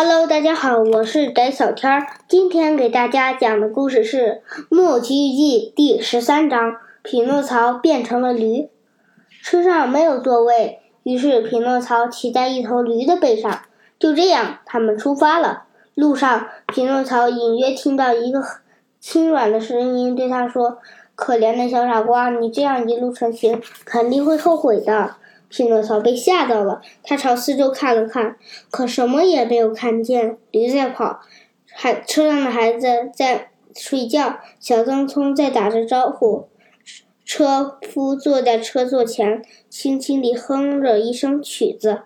Hello，大家好，我是翟小天儿。今天给大家讲的故事是《木偶奇遇记》第十三章：匹诺曹变成了驴。车上没有座位，于是匹诺曹骑在一头驴的背上。就这样，他们出发了。路上，匹诺曹隐约听到一个轻软的声音对他说：“可怜的小傻瓜，你这样一路成行，肯定会后悔的。”匹诺曹被吓到了，他朝四周看了看，可什么也没有看见。驴在跑，孩车上的孩子在睡觉，小棕葱在打着招呼，车夫坐在车座前，轻轻地哼着一声曲子。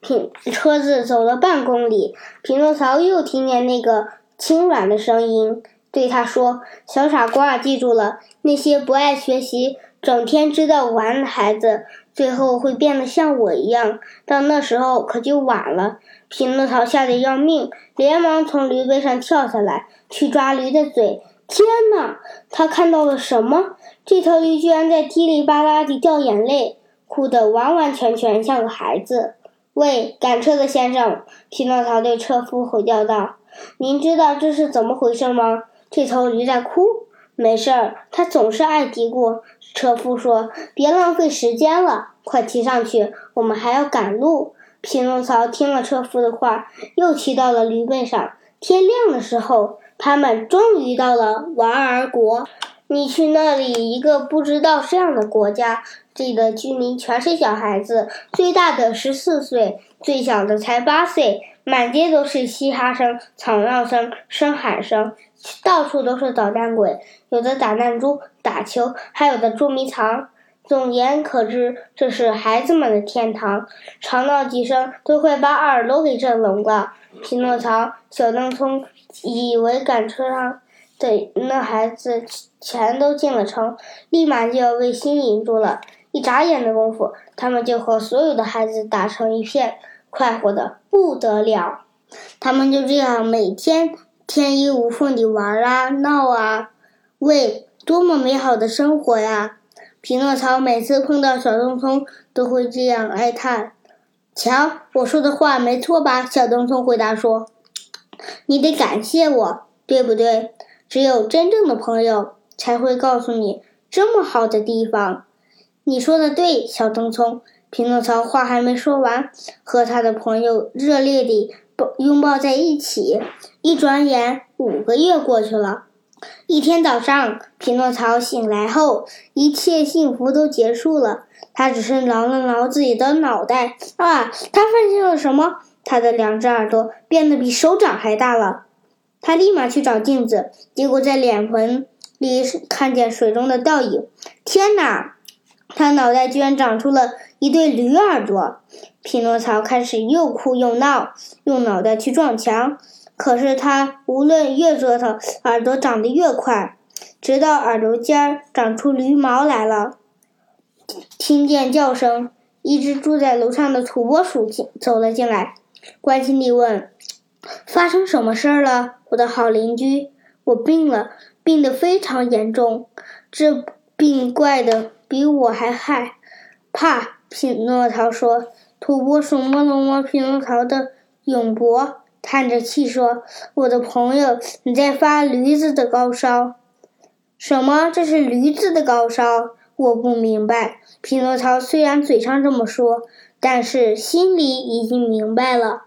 匹车子走了半公里，匹诺曹又听见那个轻软的声音对他说：“小傻瓜，记住了，那些不爱学习。”整天知道玩的孩子，最后会变得像我一样。到那时候可就晚了。匹诺曹吓得要命，连忙从驴背上跳下来，去抓驴的嘴。天哪！他看到了什么？这头驴居然在噼里啪啦地掉眼泪，哭得完完全全像个孩子。喂，赶车的先生！匹诺曹对车夫吼叫道：“您知道这是怎么回事吗？这头驴在哭。”没事儿，他总是爱嘀咕。车夫说：“别浪费时间了，快骑上去，我们还要赶路。”匹诺曹听了车夫的话，又骑到了驴背上。天亮的时候，他们终于到了瓦尔国。你去那里一个不知道这样的国家，这里的居民全是小孩子，最大的十四岁，最小的才八岁。满街都是嘻哈声、吵闹声、声喊声，到处都是捣蛋鬼，有的打弹珠、打球，还有的捉迷藏。总言可知，这是孩子们的天堂。吵闹几声，都快把耳朵给震聋了。匹诺曹、小灯聪以为赶车上的那孩子全都进了城，立马就要被吸引住了。一眨眼的功夫，他们就和所有的孩子打成一片。快活的不得了，他们就这样每天天衣无缝地玩啊闹啊，喂，多么美好的生活呀！匹诺曹每次碰到小东聪都会这样哀叹。瞧，我说的话没错吧？小东聪回答说：“你得感谢我，对不对？只有真正的朋友才会告诉你这么好的地方。”你说的对，小东聪。匹诺曹话还没说完，和他的朋友热烈地抱拥抱在一起。一转眼，五个月过去了。一天早上，匹诺曹醒来后，一切幸福都结束了。他只是挠了挠自己的脑袋，啊，他发现了什么？他的两只耳朵变得比手掌还大了。他立马去找镜子，结果在脸盆里看见水中的倒影。天哪！他脑袋居然长出了一对驴耳朵，匹诺曹开始又哭又闹，用脑袋去撞墙。可是他无论越折腾，耳朵长得越快，直到耳朵尖儿长出驴毛来了。听见叫声，一只住在楼上的土拨鼠进走了进来，关心地问：“发生什么事儿了，我的好邻居？我病了，病得非常严重，这病怪的。”比我还害怕，匹诺曹说。土拨鼠摸了摸匹诺曹的永脖，叹着气说：“我的朋友，你在发驴子的高烧。”什么？这是驴子的高烧？我不明白。匹诺曹虽然嘴上这么说，但是心里已经明白了。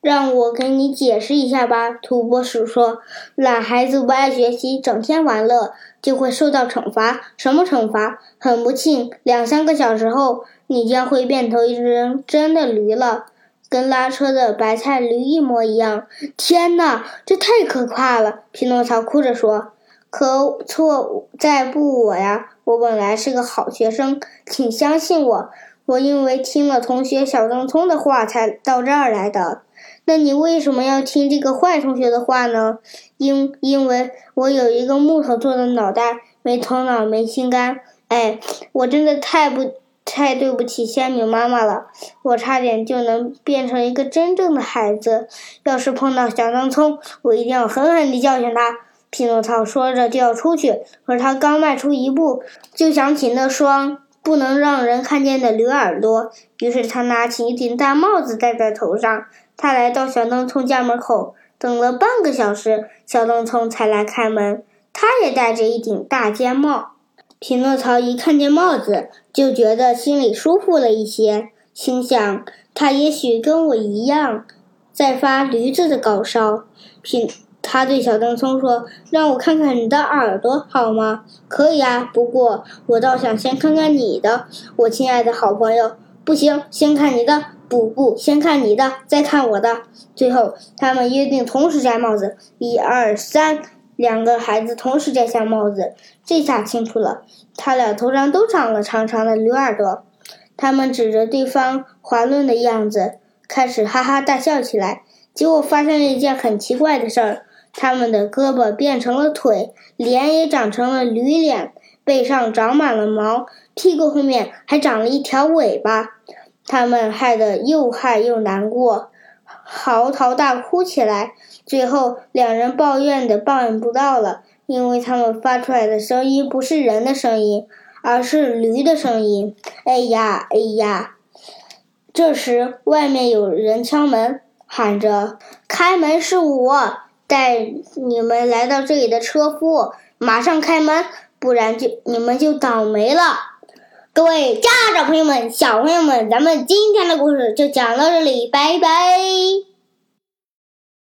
让我给你解释一下吧，土拨鼠说：“懒孩子不爱学习，整天玩乐，就会受到惩罚。什么惩罚？很不幸，两三个小时后，你将会变成一只真的驴了，跟拉车的白菜驴一模一样。”天哪，这太可怕了！匹诺曹哭着说：“可错在不我呀，我本来是个好学生，请相信我，我因为听了同学小灯聪的话才到这儿来的。”那你为什么要听这个坏同学的话呢？因因为我有一个木头做的脑袋，没头脑，没心肝。哎，我真的太不太对不起仙女妈妈了，我差点就能变成一个真正的孩子。要是碰到小灯聪，我一定要狠狠地教训他。匹诺曹说着就要出去，可是他刚迈出一步，就想起那双。不能让人看见的驴耳朵。于是他拿起一顶大帽子戴在头上。他来到小灯聪家门口，等了半个小时，小灯聪才来开门。他也戴着一顶大尖帽。匹诺曹一看见帽子，就觉得心里舒服了一些，心想：他也许跟我一样，在发驴子的高烧。匹他对小灯聪说：“让我看看你的耳朵好吗？”“可以啊，不过我倒想先看看你的，我亲爱的好朋友。”“不行，先看你的。”“不不，先看你的，再看我的。”最后，他们约定同时摘帽子。一二三。两个孩子同时摘下帽子，这下清楚了，他俩头上都长了长长的驴耳朵。他们指着对方滑轮的样子，开始哈哈大笑起来。结果发生了一件很奇怪的事儿：他们的胳膊变成了腿，脸也长成了驴脸，背上长满了毛，屁股后面还长了一条尾巴。他们害得又害又难过。嚎啕大哭起来，最后两人抱怨的抱怨不到了，因为他们发出来的声音不是人的声音，而是驴的声音。哎呀，哎呀！这时外面有人敲门，喊着：“开门，是我带你们来到这里的车夫，马上开门，不然就你们就倒霉了。”各位家长朋友们、小朋友们，咱们今天的故事就讲到这里，拜拜。